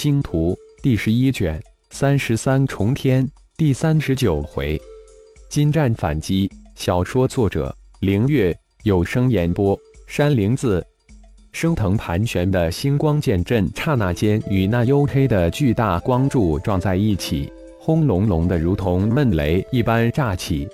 星图第十一卷三十三重天第三十九回，金战反击。小说作者：凌月，有声演播：山灵子。升腾盘旋的星光剑阵，刹那间与那黝黑的巨大光柱撞在一起，轰隆隆的如同闷雷一般炸起，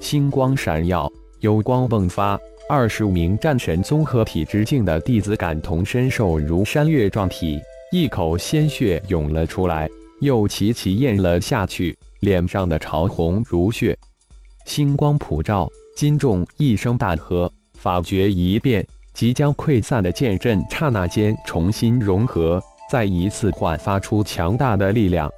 星光闪耀，幽光迸发。二十五名战神综合体之境的弟子感同身受，如山岳撞体，一口鲜血涌了出来，又齐齐咽了下去，脸上的潮红如血。星光普照，金仲一声大喝，法诀一变，即将溃散的剑阵刹那间重新融合，再一次焕发出强大的力量。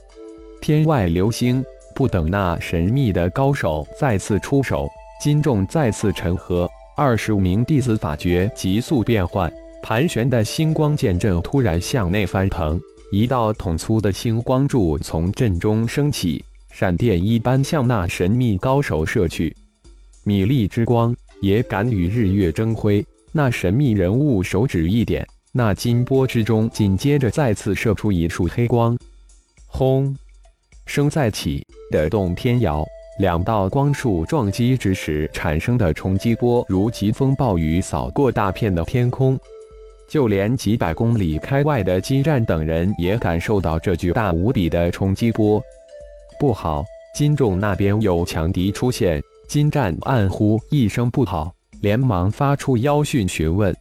天外流星，不等那神秘的高手再次出手，金仲再次沉喝。二十五名弟子法诀急速变换，盘旋的星光剑阵突然向内翻腾，一道筒粗的星光柱从阵中升起，闪电一般向那神秘高手射去。米粒之光也敢与日月争辉？那神秘人物手指一点，那金波之中紧接着再次射出一束黑光，轰！声再起，的动天摇。两道光束撞击之时产生的冲击波，如疾风暴雨扫过大片的天空。就连几百公里开外的金战等人也感受到这巨大无比的冲击波。不好，金众那边有强敌出现！金战暗呼一声不好，连忙发出妖讯询问。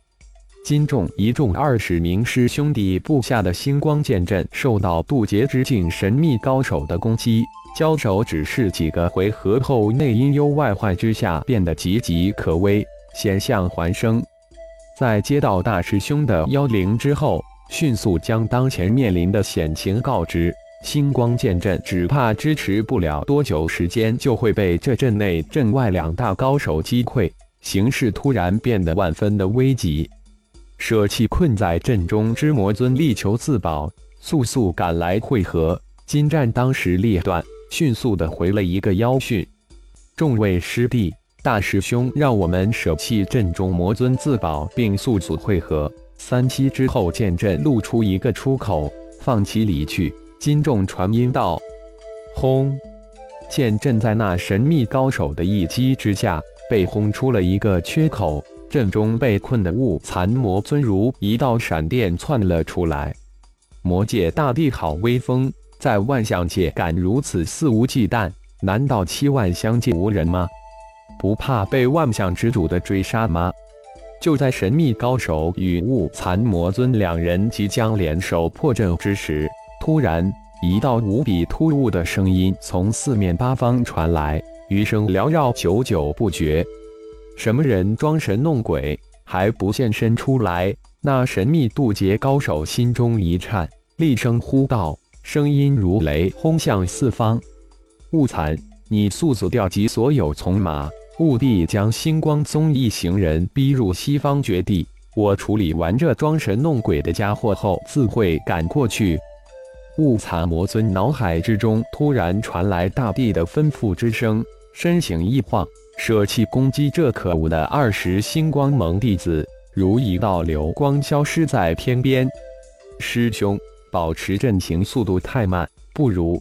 金众一众二十名师兄弟布下的星光剑阵受到渡劫之境神秘高手的攻击。交手只是几个回合后，内因忧外患之下变得岌岌可危，险象环生。在接到大师兄的妖灵之后，迅速将当前面临的险情告知。星光剑阵只怕支持不了多久时间，就会被这阵内阵外两大高手击溃，形势突然变得万分的危急。舍弃困在阵中之魔尊，力求自保，速速赶来会合。金战当时列断。迅速的回了一个妖讯，众位师弟，大师兄让我们舍弃阵中魔尊自保，并速速汇合。三七之后，剑阵露出一个出口，放其离去。金众传音道：“轰！”剑阵在那神秘高手的一击之下，被轰出了一个缺口。阵中被困的雾残魔尊如一道闪电窜了出来。魔界大帝好威风！在万象界敢如此肆无忌惮？难道七万相界无人吗？不怕被万象之主的追杀吗？就在神秘高手与雾残魔尊两人即将联手破阵之时，突然一道无比突兀的声音从四面八方传来，余声缭绕，久久不绝。什么人装神弄鬼，还不现身出来？那神秘渡劫高手心中一颤，厉声呼道。声音如雷轰向四方，雾残，你速速调集所有从马，务必将星光宗一行人逼入西方绝地。我处理完这装神弄鬼的家伙后，自会赶过去。雾残魔尊脑海之中突然传来大地的吩咐之声，身形一晃，舍弃攻击这可恶的二十星光盟弟子，如一道流光消失在天边。师兄。保持阵型速度太慢，不如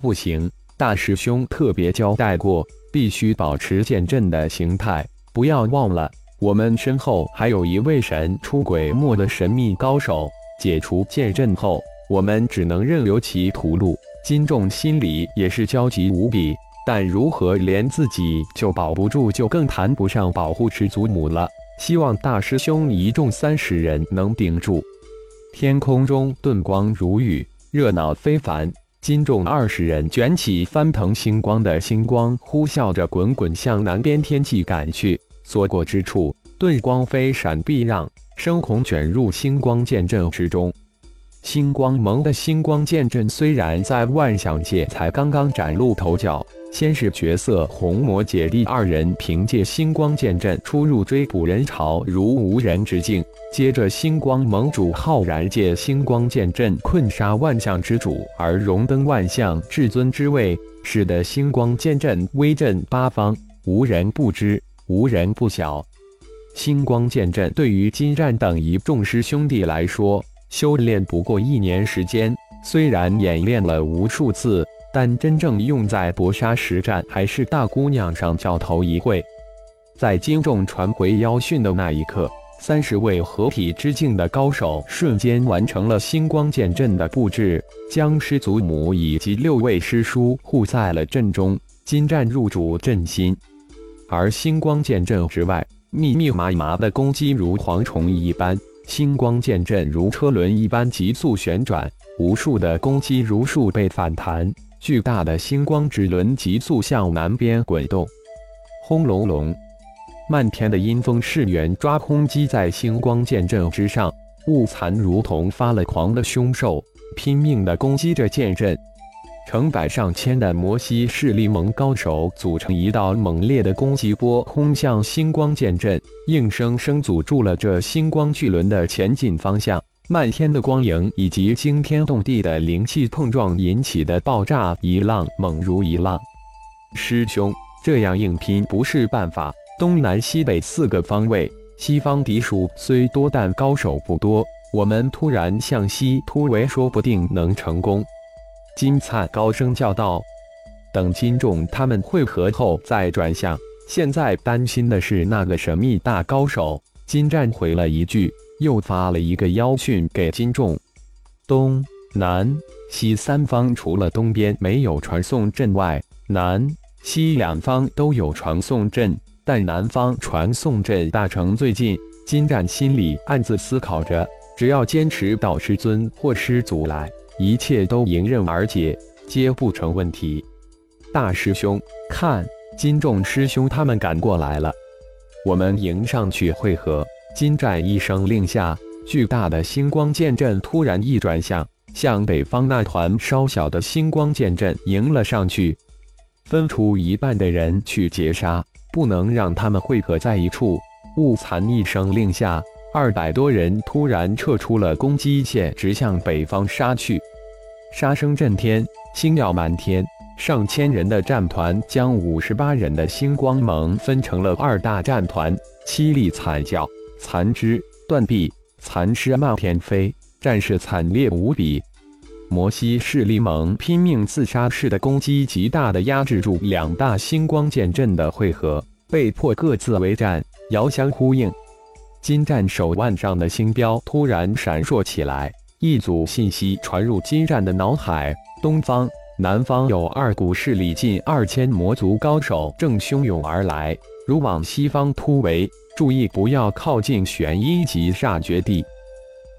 不行。大师兄特别交代过，必须保持剑阵的形态。不要忘了，我们身后还有一位神出鬼没的神秘高手。解除剑阵后，我们只能任由其屠戮。金仲心里也是焦急无比，但如何连自己就保不住，就更谈不上保护师祖母了。希望大师兄一众三十人能顶住。天空中顿光如雨，热闹非凡。金众二十人卷起翻腾星光的星光，呼啸着滚滚向南边天际赶去。所过之处，顿光飞闪避让，生红卷入星光剑阵之中。星光盟的星光剑阵虽然在万象界才刚刚崭露头角。先是角色红魔姐弟二人凭借星光剑阵出入追捕人潮如无人之境，接着星光盟主浩然借星光剑阵困杀万象之主而荣登万象至尊之位，使得星光剑阵威震八方，无人不知，无人不晓。星光剑阵对于金战等一众师兄弟来说，修炼不过一年时间，虽然演练了无数次，但真正用在搏杀实战还是大姑娘上较头一回。在金仲传回妖训的那一刻，三十位合体之境的高手瞬间完成了星光剑阵的布置，将师祖母以及六位师叔护在了阵中，金战入主阵心。而星光剑阵之外，密密麻麻的攻击如蝗虫一般。星光剑阵如车轮一般急速旋转，无数的攻击如数倍反弹。巨大的星光之轮急速向南边滚动，轰隆隆，漫天的阴风势源抓轰击在星光剑阵之上，雾残如同发了狂的凶兽，拼命地攻击着剑阵。成百上千的摩西势力盟高手组成一道猛烈的攻击波，轰向星光剑阵，硬生生阻住了这星光巨轮的前进方向。漫天的光影以及惊天动地的灵气碰撞引起的爆炸，一浪猛如一浪。师兄，这样硬拼不是办法。东南西北四个方位，西方敌属虽多，但高手不多。我们突然向西突围，说不定能成功。金灿高声叫道：“等金仲他们会合后再转向。现在担心的是那个神秘大高手。”金战回了一句，又发了一个妖讯给金仲：“东南西三方，除了东边没有传送阵外，南西两方都有传送阵，但南方传送阵大成最近。”金战心里暗自思考着：只要坚持到师尊或师祖来。一切都迎刃而解，皆不成问题。大师兄，看，金仲师兄他们赶过来了，我们迎上去会合。金战一声令下，巨大的星光剑阵突然一转向，向北方那团稍小的星光剑阵迎了上去，分出一半的人去截杀，不能让他们汇合在一处。雾残一声令下，二百多人突然撤出了攻击线，直向北方杀去。杀声震天，星耀满天。上千人的战团将五十八人的星光盟分成了二大战团，凄厉惨叫，残肢断臂，残尸漫天飞，战事惨烈无比。摩西势力盟拼命自杀式的攻击，极大的压制住两大星光剑阵的汇合，被迫各自为战，遥相呼应。金战手腕上的星标突然闪烁起来。一组信息传入金战的脑海：东方、南方有二股势力，近二千魔族高手正汹涌而来，如往西方突围，注意不要靠近玄一级煞绝地。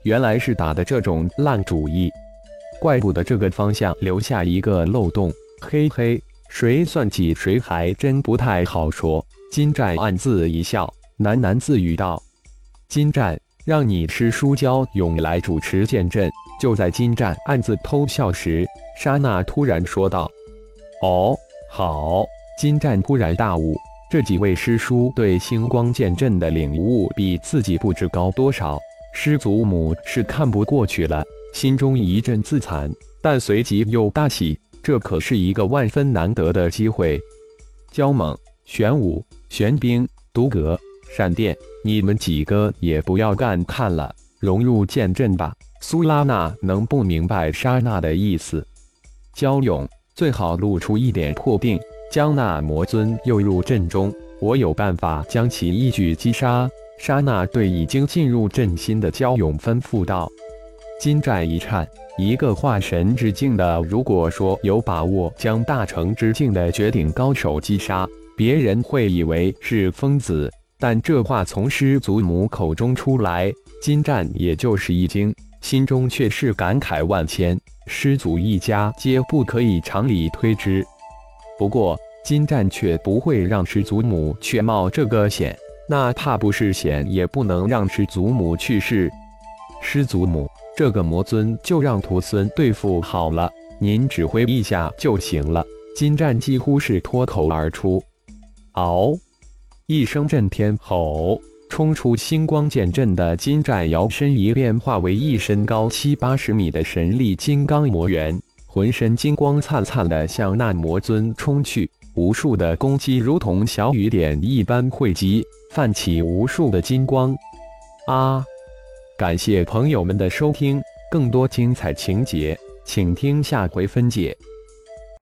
原来是打的这种烂主意，怪不得这个方向留下一个漏洞。嘿嘿，谁算计谁还真不太好说。金战暗自一笑，喃喃自语道：“金战。”让你师叔焦勇来主持剑阵。就在金战暗自偷笑时，莎娜突然说道：“哦，好。”金战突然大悟，这几位师叔对星光剑阵的领悟比自己不知高多少。师祖母是看不过去了，心中一阵自惭，但随即又大喜，这可是一个万分难得的机会。焦猛、玄武、玄冰、独阁。闪电，你们几个也不要干看了，融入剑阵吧。苏拉娜能不明白莎娜的意思？焦勇最好露出一点破病，将那魔尊诱入阵中，我有办法将其一举击杀。莎娜对已经进入阵心的焦勇吩咐道。金战一颤，一个化神之境的，如果说有把握将大成之境的绝顶高手击杀，别人会以为是疯子。但这话从师祖母口中出来，金战也就是一惊，心中却是感慨万千。师祖一家皆不可以常理推之。不过金战却不会让师祖母去冒这个险，哪怕不是险，也不能让师祖母去世。师祖母，这个魔尊就让徒孙对付好了，您指挥一下就行了。金战几乎是脱口而出。嗷！一声震天吼，冲出星光剑阵的金战摇身一变，化为一身高七八十米的神力金刚魔猿，浑身金光灿灿的向那魔尊冲去。无数的攻击如同小雨点一般汇集，泛起无数的金光。啊！感谢朋友们的收听，更多精彩情节，请听下回分解。